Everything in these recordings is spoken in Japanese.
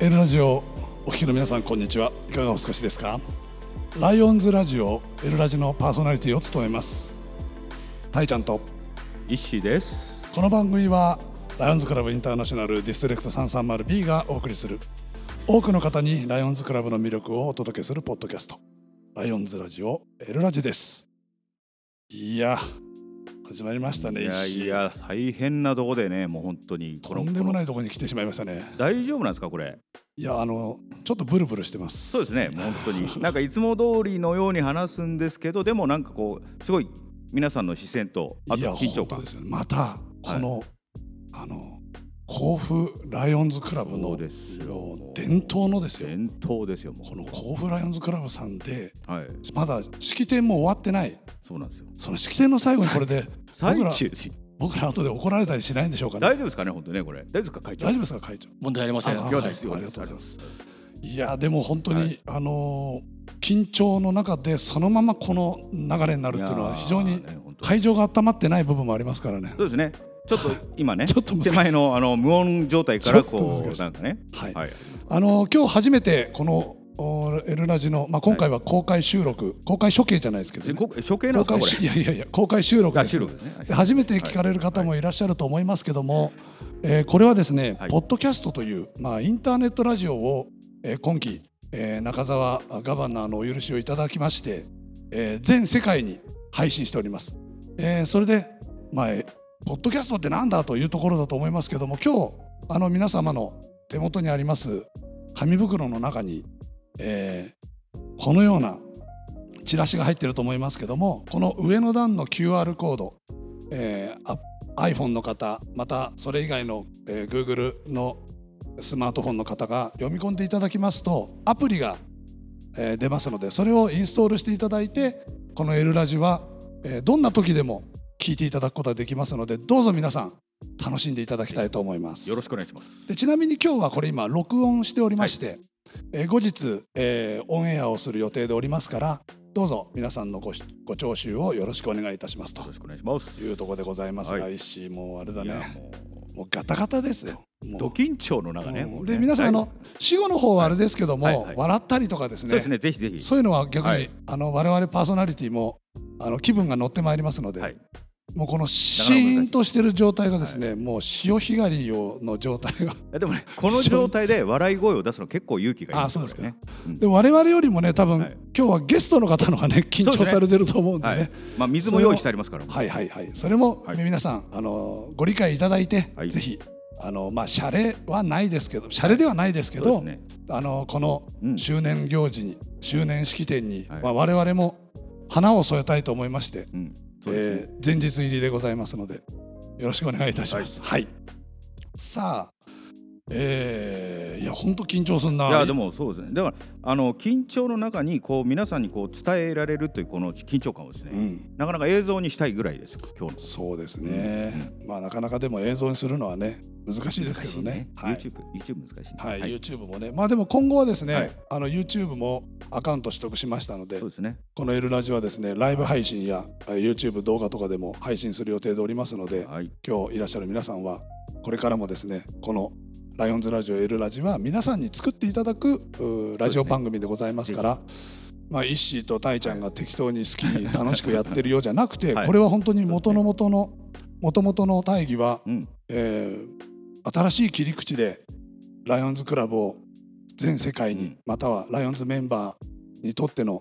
エルラジオお聞きの皆さんこんにちは。いかがお過ごしですか？ライオンズラジオエルラジのパーソナリティを務めます。たいちゃんと。石です。この番組はライオンズクラブインターナショナルディストリクト 330B がお送りする。多くの方にライオンズクラブの魅力をお届けするポッドキャスト。ライオンズラジオエルラジです。いや始まりましたねいや石いや大変なとこでねもう本当にとんでもないいところに来てしまいましたね。大丈夫なんですかこれ？いやあのちょっとブルブルしてます。そうですね本当に。なんかいつも通りのように話すんですけどでもなんかこうすごい皆さんの視線とあと緊張感。ねまたこの、あの甲府ライオンズクラブその伝統のですよ。伝統ですよもこの甲府ライオンズクラブさんでうはい。まだ式典も終わってない。そうなんですよ。その式典の最後にこれで最 僕ら僕ら後で怒られたりしないんでしょうかね。大丈夫ですかね本当ねこれ。大丈夫ですか会長。大丈夫ですか会長。問題ありません。あはい今日ですよ。ありがとうございます。いやでも本当に、はい。あのー緊張の中でそのままこの流れになるっていうのは非常に。会場が温まってない部分もありますからね。そうですねちょっと今ね ちょっと手前のあの無音状態からこうなんかね。はい。はい。あの今日初めてこのおエルラジの、まあ、今回は公開収録、公開処刑じゃないですけど、ね、こ処刑なん公ですいやいやいや公開収録あです。収録ですね。で初めて聞かれる方もい。らっしゃると思いますけども、えーこれはですね、はい。ポッドキャストという、まあ、インターネットラジオを、えー今期、えー中澤ガバナーのお許しをいただきまして、えー全世界に配信しております。えーそれで、まあ、えーポッドキャストってなんだというところだと思いますけども今日あの皆様の手元にあります紙袋の中に、えーこのようなチラシが入ってると思いますけどもこの上の段の QR コード、えー、iPhone の方またそれ以外の、えー Google のスマートフォンの方が読み込んでいただきますとアプリが、えー出ますのでそれをインストールしていただいてこの「エルラジは」えーどんな時でも聞いていただくことができますのでどうぞ皆さん楽しんでいただきたいと思います。よろしくお願いします。でちなみに今日はこれ今録音しておりまして、えー後日、えーオンエアをする予定でおりますからどうぞ皆さんのごしご聴取をよろしくお願いいたしますと。よろしくお願いします。いうところでございます。が、はい。石井もうあれだね。もう。ガタガタですよ。ド緊張の中ね。で皆さんあのはい。死後の方はあれですけども、はいはい。笑ったりとかですね。そうですね、ぜひぜひ。そういうのは逆に、はい。あの我々パーソナリティもあの気分が乗ってまいりますので、はいもうこのシーンとしてる状態がですね、もう潮干狩りをの状態が えでもね、この状態で笑い声を出すの結構勇気がいるんあそうですか。ね。うん。で我々よりもね多分、はい。今日はゲストの方のがね。緊張されてると思うんでね。はい。まあ水も用意してありますから。はいはいはい。それも、はい。皆さんあのご理解いただいて、はい。ぜひあのまあシャレはないですけどシャレではないですけど、ね。あのこのうん。周年行事に周年式典に、はい。まあ、我々も花を添えたいと思いまして、うん。えー。前日入りでございますのでよろしくお願いいたします。はい、さあ、えーいや本当緊張すんな。いやでもそうですね。だからあの緊張の中にこう皆さんにこう伝えられるというこの緊張感をですね、うん、なかなか映像にしたいぐらいですよ今日の。そうですね、まあなかなかでも映像にするのはね難しいですけどね。はい、YouTube YouTube 難しいね。はい YouTube もねまあでも今後はですね、はいあの YouTube もアカウント取得しましたのでそうですね。この「エルラジ」はですねライブ配信やえー YouTube 動画とかでも配信する予定でおりますのではい。今日いらっしゃる皆さんはこれからもですねこの「ライオンズラジオエルラジ」は皆さんに作っていただくラジオ番組でございますから。まあ、イッシーとタイちゃんが適当に好きに 楽しくやってるようじゃなくて、はい。これは本当に元の元の元々の大義は、うん。えー新しい切り口でライオンズクラブを全世界に、うん。またはライオンズメンバーにとっての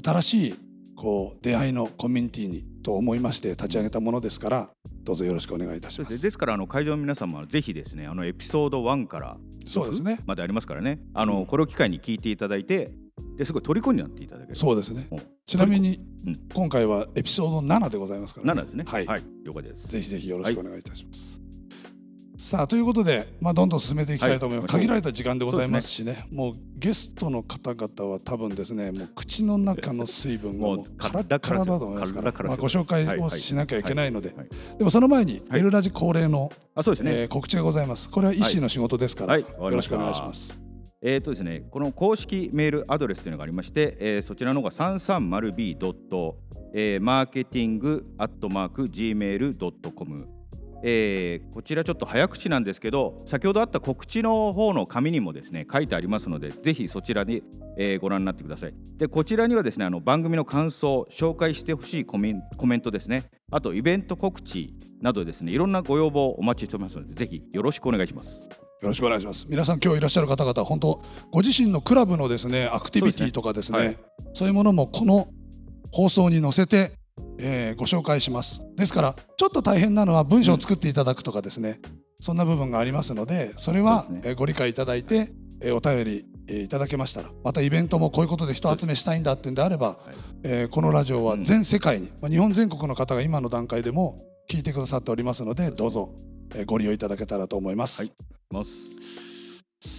新しいこう出会いのコミュニティにと思いまして立ち上げたものですからどうぞよろしくお願いいたしま。す。ですからあの会場の皆様はぜひですねあのエピソード1からそうですね。までありますからね。あの、うんこれを機会に聞いていただいて、ですごい虜になっていただける。そうですねちなみに、うん今回はエピソード7でございますから、7ですね。はい、はい、了解です。ぜひぜひよろしくお願いいたします。さあということで、まあ、どんどん進めていきたいと思います、はい限られた時間でございますしね。もうゲストの方々は多分ですねもう口の中の水分がももううカラッカラだと思いますからまあ、ご紹介をしなきゃいけないので、でもその前にはい。エルラジ恒例の、あ、そうですね。えー告知がございます。これは医師の仕事ですから、はい。よろしくお願いします。えーとですね、この公式メールアドレスというのがありまして、えーそちらの方が 330b. えーマーケティングアットマーク gmail.com えーこちらちょっと早口なんですけど先ほどあった告知の方の紙にもですね書いてありますのでぜひそちらに、えーご覧になってください。でこちらにはですねあの番組の感想紹介してほしいコメンコメントですね。あとイベント告知などですねいろんなご要望お待ちしておりますのでぜひよろしくお願いします。よろしくお願いします。皆さん今日いらっしゃる方々本当ご自身のクラブのですねアクティビティとかですねそうそうですい。うものもこの放送に載せて、えーご紹介します。ですからちょっと大変なのは文章を作っていただくとかですね、そんな部分がありますのでそれはご理解いただいて、えーお便り、えーいただけましたらまたイベントもこういうことで人集めしたいんだっていうんであれば、えーこのラジオは全世界に、まあ、日本全国の方が今の段階でも聞いてくださっておりますのでどうぞ、えーご利用いただけたらと思います。はい。ます。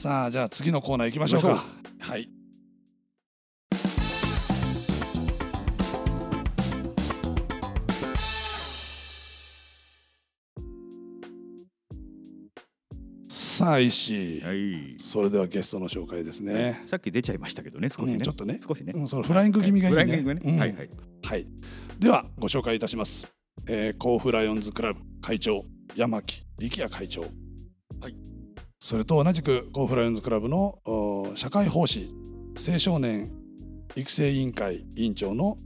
さあじゃあ次のコーナー行きましょうか。はいさあ石井、はい。それではゲストの紹介ですね、さっき出ちゃいましたけどね少しね、うんちょっとね。少しね、うん、そのフライング気味がいいね,、フライング気味うん。ねはいはい。はい。ではご紹介いたします、えー、甲府ライオンズクラブ会長山木力也会長。はい。それと同じく甲府ライオンズクラブのお社会奉仕青少年育成委員会委員長の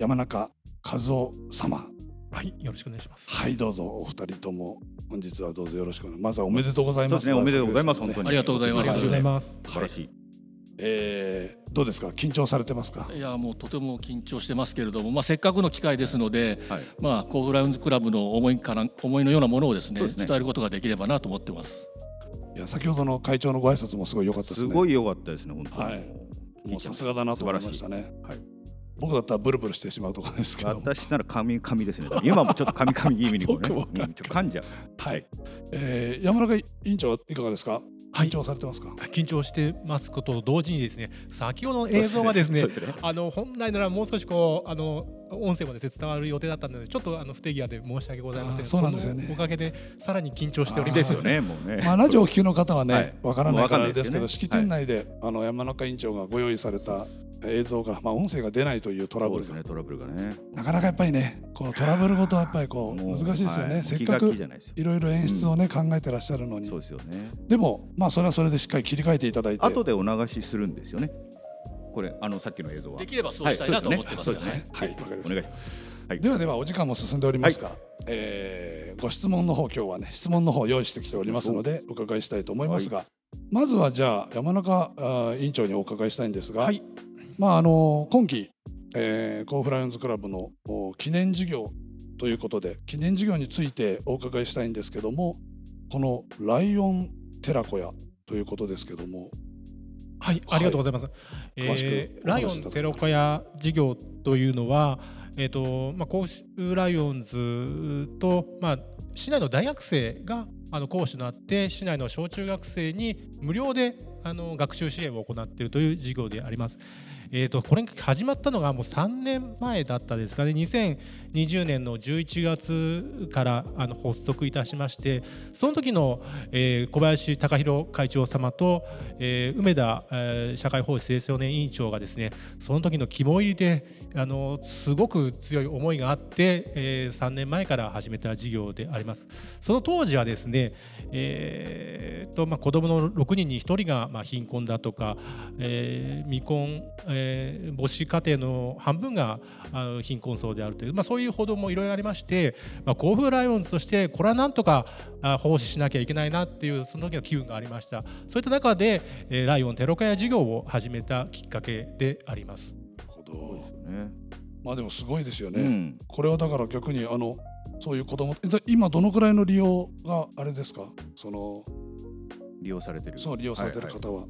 山中和夫様はい、よろしくお願いします。はいどうぞお二人とも本日はどうぞよろしくお願いまずはおめでとうございます。そうですねおめでとうございます本当に。ありがとうございます。ありがとうござい。ますす。素晴らしい、えー、どうですか？緊張されてますか？いやもうとても緊張してますけれども、まあせっかくの機会ですので、はい。まあ甲府ライオンズクラブの思いから思いのようなものをですねね。伝えることができればなと思ってます。いや先ほどの会長のご挨拶もすごい良かったですね。すごい良かったですね本当に、はい。もうさすがだなと思いましたね。はい僕だったらブルブルしてしまうところですけど。私なら神神ですね。今もちょっと神神気味にこうね。僕も。うんちょっと噛んじゃう。はい。えー、山中委員長はいかがですか？はい。緊張されてますか？緊張してますことと同時にですね先ほどの映像がですね そうですね。あの本来ならもう少しこうあの音声もですね伝わる予定だったのでちょっとあの不手際で申し訳ございません。そうなんですよね。おかげでさらに緊張しております。ですよねもうね。まあラジオを聞きの方ははい。ね、わからないからですけど、もうわかんないです式典内で、あの山中委員長がご用意された映像が、まあ音声が出ないというトラブルが、ねトラブルがね。なかなかやっぱりね、このトラブルごとはやっぱりこう難しいですよね。はいせっかくいろいろ演出をね、考えてらっしゃるのに。そう、ですよね。でもまあそれはそれでしっかり切り替えていただいて、後でお流しするんですよね。これあのさっきの映像は。できればそうしたいなと思ってますよそうですねね。はいわかりました。お願いします。はい。ではではお時間も進んでおりますから、えーご質問の方今日はね質問の方用意してきておりますのでお伺いしたいと思いますが、まずはじゃあ山中委員長にお伺いしたいんですが、はいまああの今期、えー、甲府ライオンズクラブのお記念事業ということで記念事業についてお伺いしたいんですけどもこのライオン寺子屋ということですけどもはい、ありがとうございます。詳しくえーライオンテロカヤ事業というのは、えっ、とまあ甲府ライオンズとまあ市内の大学生があの講師となって市内の小中学生に無料であの学習支援を行っているという事業であります。えー、とこれ始まったのがもう3年前だったですかね。2020年の11月からあの発足いたしましてその時の、えー小林貴弘会長様と、えー梅田、えー社会奉仕青少年委員長がですねその時の肝入りであのすごく強い思いがあって、えー3年前から始めた事業であります。その当時はですね、えーとまあ、子どもの6人に1人が、まあ、貧困だとか、えー未婚、えー母子家庭の半分があの貧困層であるという、まあ、そういう報道もいろいろありまして、まあ、甲府ライオンズとしてこれはなんとかあ奉仕しなきゃいけないなっていうその時の機運がありました。そういった中で、えーライオンテロカヤ事業を始めたきっかけであります。ほど。ですよね。まあでもすごいですよね。うん。これはだから逆にあのそういう子供えだ今どのくらいの利用があれですか？その利用されてる。その利用されてる方は、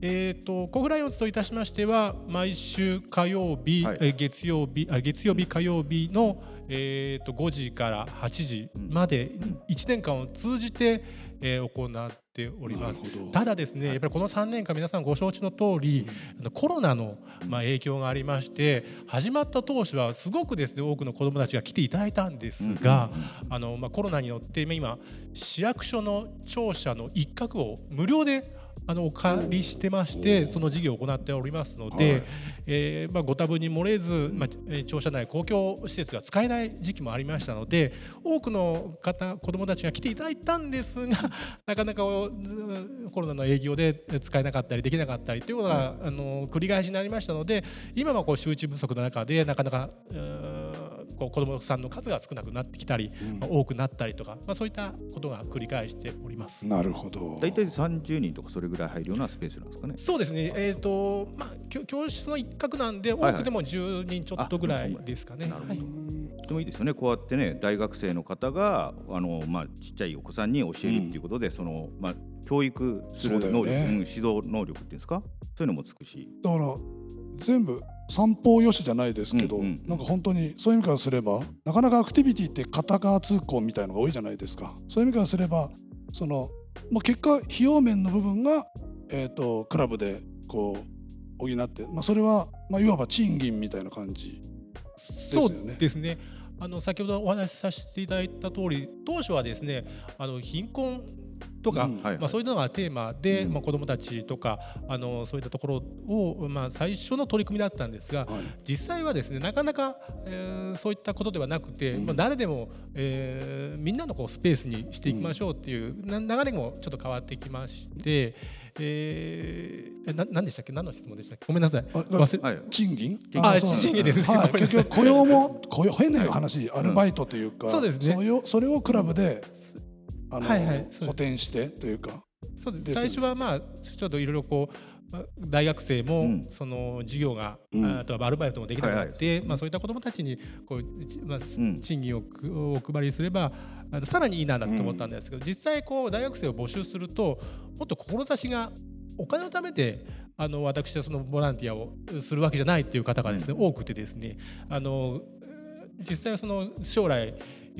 えー、と甲府ライオンズといたしましては毎週火曜日、はい。えー月曜日あ月曜日火曜日の、えー、と5時から8時までうん1年間を通じて、えー行っております。ただですね、やっぱりこの3年間皆さんご承知の通り、あのコロナのまあ影響がありまして始まった当初はすごくですね多くの子どもたちが来ていただいたんですが、あのまあ、コロナによって今市役所の庁舎の一角を無料であのお借りしてましてその事業を行っておりますので、はい。えーまあ、ご多分に漏れず、まあえー庁舎内公共施設が使えない時期もありましたので多くの方子どもたちが来ていただいたんですが なかなかコロナの営業で使えなかったりできなかったりというような、あの繰り返しになりましたので今はこう周知不足の中でなかなかこう子どもさんの数が少なくなってきたり、まあ多くなったりとか、まあ、そういったことが繰り返しております。なるほど大体30人とかそれぐらい入るようなスペースなんですかね。そうですね、えーとまあ、教教室の一角なんで、はいはい多くても10人ちょっとぐらいですかね。なるほどはいとてもいいですよね。こうやってね、大学生の方があのまあちっちゃいお子さんに教えるっていうことで、そのまあ教育する能力、ねうん指導能力っていうんですか、そういうのもつくし。だから全部三方よしじゃないですけど、うんうんなんか本当にそういう意味からすればなかなかアクティビティって片側通行みたいのが多いじゃないですか。そういう意味からすればその、まあ、結果費用面の部分が、えー、とクラブでこう補って、まあ、それは、まあ、いわば賃金みたいな感じですそよね。うですね。あの先ほどお話しさせていただいた通り、当初はですね、あの貧困とか、まあそういうのがテーマで、うん。まあ子どもたちとかあのそういったところをまあ最初の取り組みだったんですが、はい。実際はですねなかなか、えーそういったことではなくて、うん。まあ、誰でも、えーみんなのこうスペースにしていきましょうっていう、な流れもちょっと変わってきまして、えー、えな何でしたっけ？何の質問でしたっけ？ごめんなさい。忘れはい。賃金あ賃金ですね。はい、結局雇用も雇用変な話アルバイトというか、そうですね。それをクラブであの、はいはい補填してというか。そうです。最初はまあちょっといろいろこうまあ大学生もうん。その授業が、うん。あとはアルバイトもできなくなって、はいはい。まあ、そういった子どもたちにこう、ちまあうん。賃金をくお配りすればさらにいいななんて思ったんですけど、実際こう大学生を募集するともっと志がお金のためであの私はそのボランティアをするわけじゃないっていう方がですね、多くてですねあの実際はその将来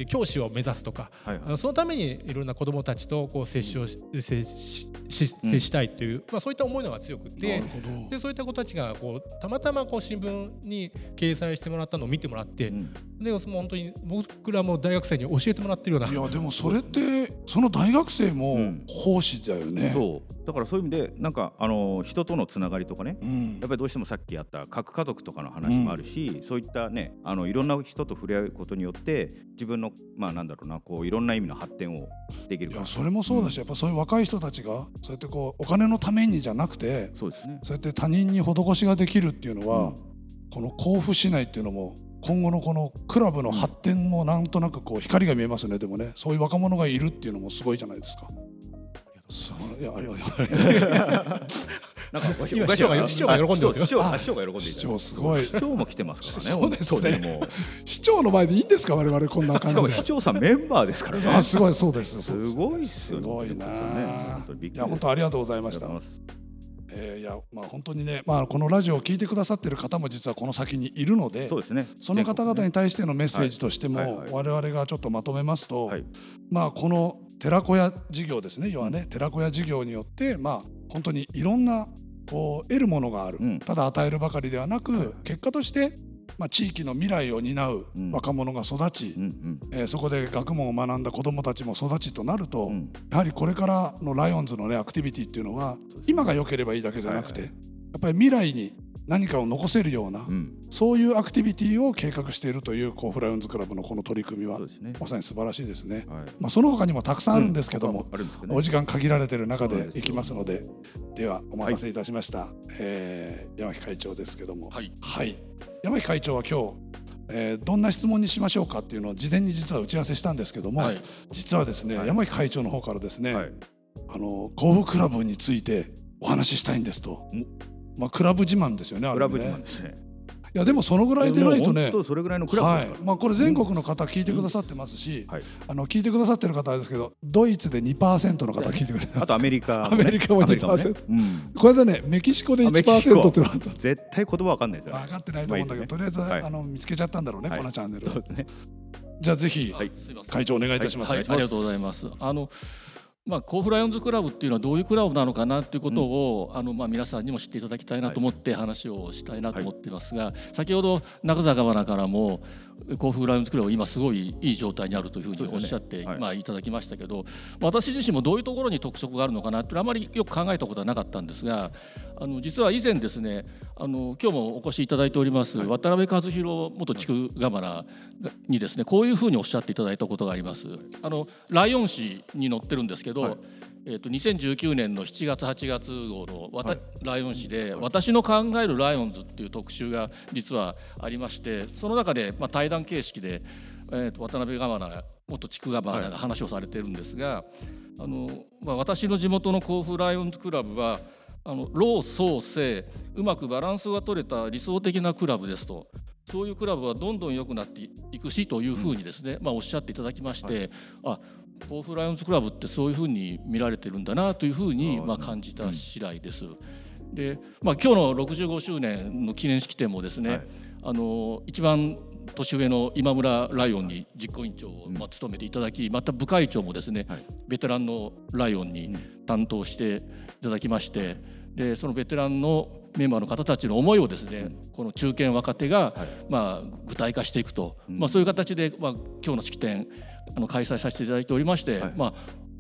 教師を目指すとかはいそのためにいろんな子どもたちとこう接しをし接し接したいという、まあ、そういった思いのが強くなてでそういった子たちがこうたまたまこう新聞に掲載してもらったのを見てもらって、うん。でその本当に僕らも大学生に教えてもらってるようないやでもそれってその大学生もうん奉仕だよね。そうだからそういう意味でなんかあの人とのつながりとかねうん。やっぱりどうしてもさっきやった核家族とかの話もあるし、そういったねあのいろんな人と触れ合うことによって自分のまあなんだろうなこういろんな意味の発展をできるいやそれもそうだし、やっぱそういう若い人たちがそうやってこうお金のためにじゃなくてそうですね。そうやって他人に施しができるっていうのは、うん。この甲府市内っていうのも今後のこのクラブの発展もなんとなくこう光が見えますね。でもねそういう若者がいるっていうのもすごいじゃないですか。すごいいやいやいや。なんか今市長が市長が喜んでますよ。市長あ市長が喜んでい市た長すごい。市長も来てますからね そうですね。市長の前でいいんですか我々こんなし感じ市。長さんメンバーですからね。あすごいそうですすごいっすごいないや本当ありがとうございましたえーいやまあ本当にねまあこのラジオを聞いてくださってる方も実はこの先にいるのでそうですね。その方々に対してのメッセージとしても我々がちょっとまとめますと、はい。まあこの寺子屋事業ですね要はね寺子屋事業によってまあ本当にいろんなこう得るものがある、うん。ただ与えるばかりではなく、結果として、まあ、地域の未来を担ううん。若者が育ち、えーそこで学問を学んだ子どもたちも育ちとなると、うん。やはりこれからのライオンズのねアクティビティっていうのは今が良ければいいだけじゃなくて、はい。やっぱり未来に何かを残せるような、うん。そういうアクティビティを計画しているというこうフライオンズクラブのこの取り組みはね。まさに素晴らしいですね。はい。まあ、その他にもたくさんあるんですけども、あるんね。お時間限られてる中でいきますのでではお待たせいたしました、えー山木会長ですけども。はい。はい。山木会長は今日、えーどんな質問にしましょうかっていうのを事前に実は打ち合わせしたんですけども、はい。実はですね、はい。山木会長の方からですね、はい。あの甲府クラブについてお話ししたいんですと、まあ、クラブ自慢ですよねあクラブ自慢ですね。いやでもそのぐらいでないとね。それぐらいのクラブはいですからまあ、これ全国の方聞いてくださってますし、はいあの聞いてくださってる方はですけどドイツで2%の方聞いてくれてますあとアメリカアメリカもアメリカね。2%うん。これでねメキシコであメキシコ。1%っていうのがあった絶対言葉わかんないですよね。分かってないと思うんだけど、とりあえず、はい。あの見つけちゃったんだろうね、はい。このチャンネル。そうですね。じゃあぜひ、はい。会長お願いいたします、はい、ありがとうございます。あのまあ、甲府ライオンズクラブっていうのはどういうクラブなのかなということを、あのまあ、皆さんにも知っていただきたいなと思って話をしたいなと思ってますが、先ほど中坂花からも甲府ライオンズクラブは今すごいいい状態にあるというふうにおっしゃって、ね。はい。まあ、いただきましたけど私自身もどういうところに特色があるのかなってあまりよく考えたことはなかったんですがあの実は以前ですねあの今日もお越しいただいております、渡辺和弘元地区ガバナにですねこういうふうにおっしゃっていただいたことがあります。あのライオン誌に載ってるんですけど、はい。えー、と2019年の7月8月号のわた、はい。ライオン誌で、私の考えるライオンズっていう特集が実はありましてその中で、まあ、対談形式で、えー、と渡辺ガバナ元地区ガバナが話をされてるんですが、あのまあ、私の地元の甲府ライオンズクラブはあの老壮青うまくバランスが取れた理想的なクラブですと。そういうクラブはどんどん良くなっていくしというふうにですね、まあ、おっしゃっていただきまして、あ甲府ライオンズクラブってそういうふうに見られてるんだなというふうにまあ感じた次第です。で、まあ、今日の65周年の記念式典もですね、はい。あの一番年上の今村ライオンに実行委員長をうん。まあ務めていただき、また部会長もですね、はい。ベテランのライオンに担当していただきましてでそのベテランのメンバーの方たちの思いをですね、この中堅若手が、はい。まあ、具体化していくと、うん。まあ、そういう形で、まあ、今日の式典あの開催させていただいておりまして、はい。まあ、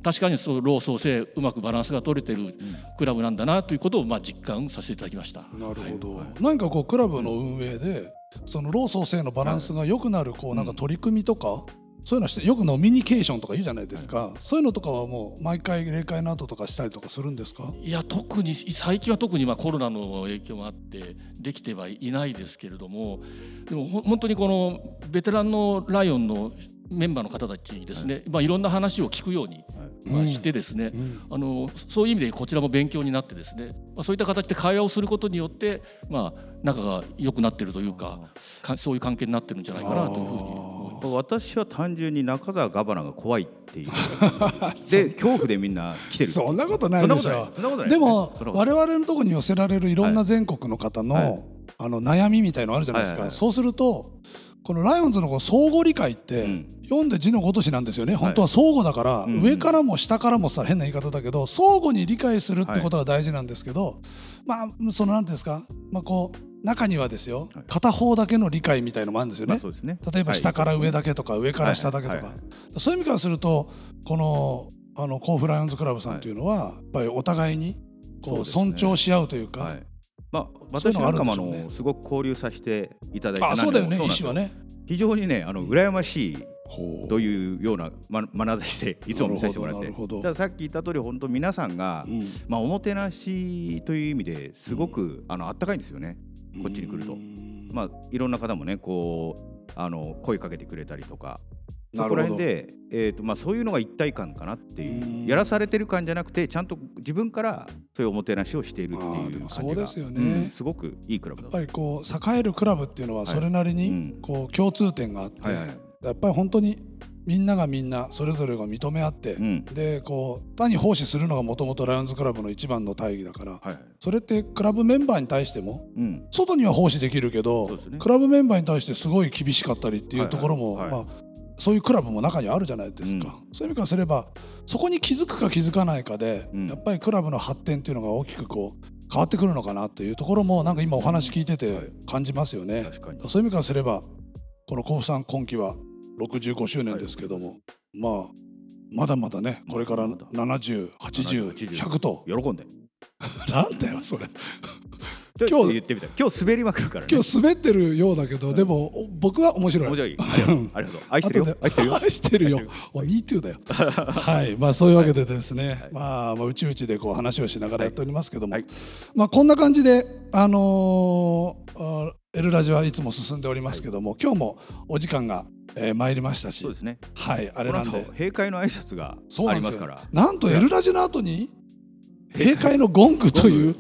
確かにそう老壮青うまくバランスが取れてるクラブなんだなということを、まあ、実感させていただきました。なるほど、はい。何かこうクラブの運営でその老創生のバランスが良くなるこうなんか取り組みとか、そういうのしてよく飲みニケーションとか言うじゃないですか、そういうのとかはもう毎回例会の後とかしたりとかするんですか？いや特に最近は特にまあコロナの影響もあってできてはいないですけれどもでもほ本当にこのベテランのライオンのメンバーの方たちにですね、い。まあ、いろんな話を聞くように、まあ、してですね、うん。あのそういう意味でこちらも勉強になってですね、まあ、そういった形で会話をすることによって、まあ、仲が良くなってるというかかそういう関係になってるんじゃないかなというふうに。私は単純に中澤ガバナが怖いっていう。で恐怖でみんな来てる。そんなことないでしょ。でも我々のところに寄せられるいろんな全国の方の,、はい。あの悩みみたいのあるじゃないですか、はいはいはい。そうするとこのライオンズのこの相互理解って、うん。読んで字のごとしなんですよね。本当は相互だから、うん。うん上からも下からもさ変な言い方だけど相互に理解するってことが大事なんですけど、まあそのなんていうんですか、まあ、こう中にはですよ、はい。片方だけの理解みたいのもあるんですよね。まあそうですね。例えば下から上だけとか、上から下だけとか、はいはいはい。そういう意味からするとこのあの甲府ライオンズクラブさんというのは、やっぱりお互いにこう尊重し合うというか、私なんかもあのすごく交流させていただいてあそうだよね医師はね。非常にねあの羨ましいというようなま眼差しでいつも見させてもらって。なるほどなるほど。ださっき言った通り本当皆さんが、うん。まあ、おもてなしという意味ですごく、あのあったかいんですよね。こっちに来ると。うん。まあ、いろんな方もねこうあの声かけてくれたりとかそこら辺で、えーとまあ、そういうのが一体感かなっていう。うん。やらされてる感じゃなくてちゃんと自分からそういうおもてなしをしているっていう感じそうですよね。うんすごくいいクラブだやっぱりこう栄えるクラブっていうのはそれなりにこう共通点があって、はいはい。やっぱり本当にみんながみんなそれぞれが認め合って、うん。でこう単に奉仕するのがもともとライオンズクラブの一番の大義だからはいはい。それってクラブメンバーに対してもうん。外には奉仕できるけど、ね。クラブメンバーに対してすごい厳しかったりっていうところも、はいはいはい。まあ、そういうクラブも中にはあるじゃないですか、うそういう意味からすればそこに気づくか気づかないかで、うん。やっぱりクラブの発展っていうのが大きくこう変わってくるのかなというところもなんか今お話聞いてて感じますよね。確かに。そういう意味からすればこの甲府さん今期は65周年ですけども、まあまだまだねこれからまだ7080100と。喜んで。なんだよそれ今今日日言ってみたい。今日滑りまくるからね。今日滑ってるようだけど、でもお僕は面白い。面白い。ありがとう。ありがとう。愛してるよ。愛してるよ。愛してるよ。愛してるお Me too だよ。はい。まあそういうわけでですね、はい。まあまあうちうちでこう話をしながらやっておりますけども、はい。まあこんな感じであのーあエルラジはいつも進んでおりますけども、今日もお時間が、えー参りましたし。そうですね。はい。あれなんで。この後閉会の挨拶がありますから。なんとエルラジの後に閉会？のゴングという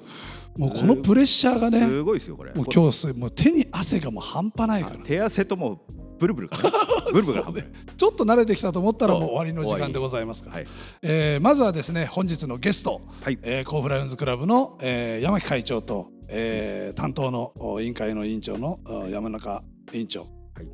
もうこのプレッシャーがねすごいですよこれ。もう今日すもう手に汗がもう半端ないから。手汗ともブルブルかな。ブルブルが半端ないちょっと慣れてきたと思ったらもう終わりの時間でございますから、はい。えーまずはですね本日のゲスト、はい。えー、甲府ライオンズクラブの、えー山木会長と、えー担当のお委員会の委員長のお山中委員長、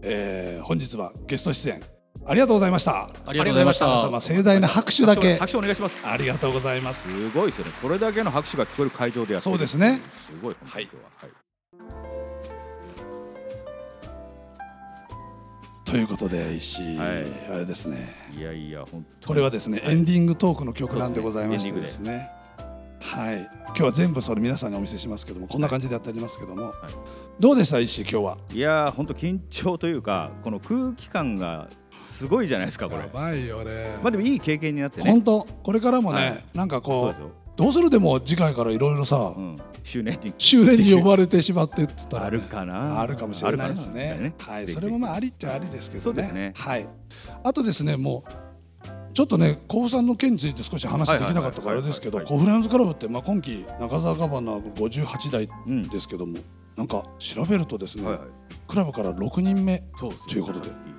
えー本日はゲスト出演ありがとうございました。ありがとうございまし皆た様盛大な拍手だけ。拍手お願いします。ありがとうございます。すごいですよね。これだけの拍手が聞こえる会場でやってる。そうですね。すごい本当に。今日ははい。ということで石井、はい。あれですね。いやいや本当に。これはですね、はい。エンディングトークの曲なんでございましてですね。はい。今日は全部それ皆さんにお見せしますけどもこんな感じでやってありますけども、どうでした石井今日は？いやー本当緊張というかこの空気感がすごいじゃないですかこれ。やばいよね。まあでもいい経験になってね。本当これからもね、はい。なんかこうどうする？でも次回からいろいろさ、うん、周年に。修練に呼ばれてしまってっつったら、あるかな。あるかもしれないですね。ある。かなはい、それもまあありっちゃありですけどね。ね。はい。あとですね、もうちょっとね、甲府さんの件について少し話できなかったからあれですけど、甲府ライオンズクラブってまあ今季中澤ガバナー58代うんですけども、なんか調べるとですね、はいはい。クラブから6人目、ということで。えー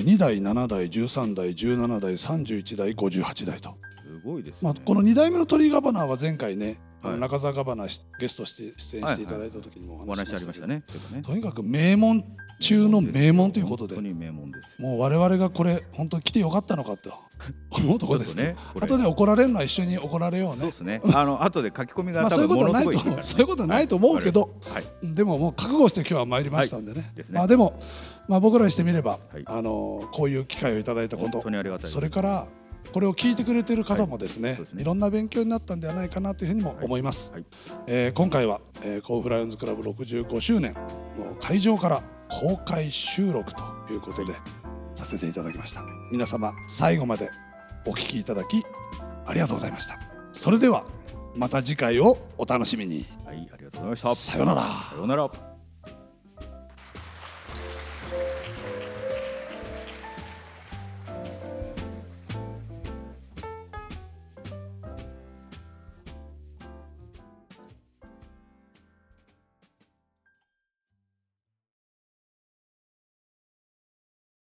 2代、7代、13代、17代、31代、58代と。すごいですね、まあこの2代目の鳥居ガバナーは前回ね、はい。中澤ガバナーしゲストして出演していただいた時にもお話ありましたね。ね。とにかく名門中の名門ということで。本当に名門ですもう我々がこれ本当に来てよかったのかと。思うところですね。ちょっとで怒られるのは一緒に怒られようね。そうですね。あの後で書き込みがそういうことはないと思うそういうことはないと思うけど、はい。でももう覚悟して今日は参りましたんでね,、まあでも、まあ、僕らにしてみれば、はい。あのこういう機会をいただいたことそれからこれを聞いてくれてる方もですね,、い、ろんな勉強になったんではないかなというふうにも思います、はい。えー今回は、えー、甲府ライオンズクラブ65周年の会場から公開収録ということでさせていただきました。皆様最後までお聞きいただきありがとうございました。それではまた次回をお楽しみに。はいありがとうございました。さようなら。さようなら